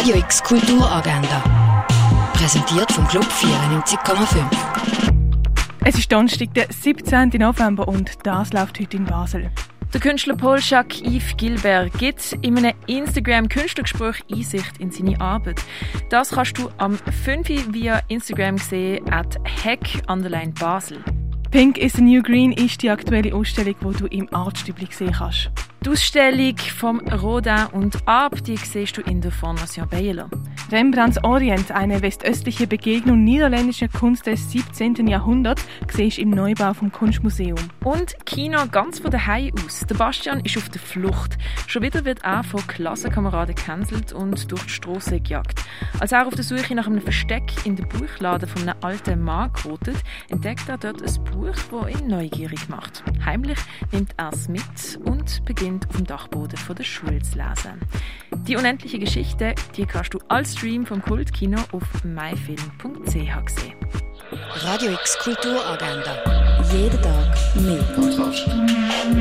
Radio X Kulturagenda. Präsentiert vom Club 94,5. Es ist Donnerstag, der 17. November und das läuft heute in Basel. Der Künstler Paul Jacques Yves Gilbert gibt in einem Instagram-Künstlergespräch Einsicht in seine Arbeit. Das kannst du am 5. via Instagram sehen, at hack_basel. Pink is the New Green ist die aktuelle Ausstellung, die du im Artstübli sehen kannst. Die Ausstellung vom Rodin und Ab, die siehst du in der Fondation Baylor. Rembrandts Orient, eine westöstliche Begegnung niederländischer Kunst des 17. Jahrhunderts, siehst du im Neubau vom Kunstmuseum. Und Kino ganz von daheim aus. Der Bastian ist auf der Flucht. Schon wieder wird er von Klassenkameraden gecancelt und durch die Straße gejagt. Als er auf der Suche nach einem Versteck in der Buchlade von einem alten Mann gerotet, entdeckt er dort ein Buch, das ihn neugierig macht. Heimlich nimmt er es mit und beginnt auf dem Dachboden von der Schule zu lesen. Die unendliche Geschichte, die kannst du als Stream vom Kultkino auf myfilm.ch sehen. Radio X Kulturagenda. Jeden Tag mehr.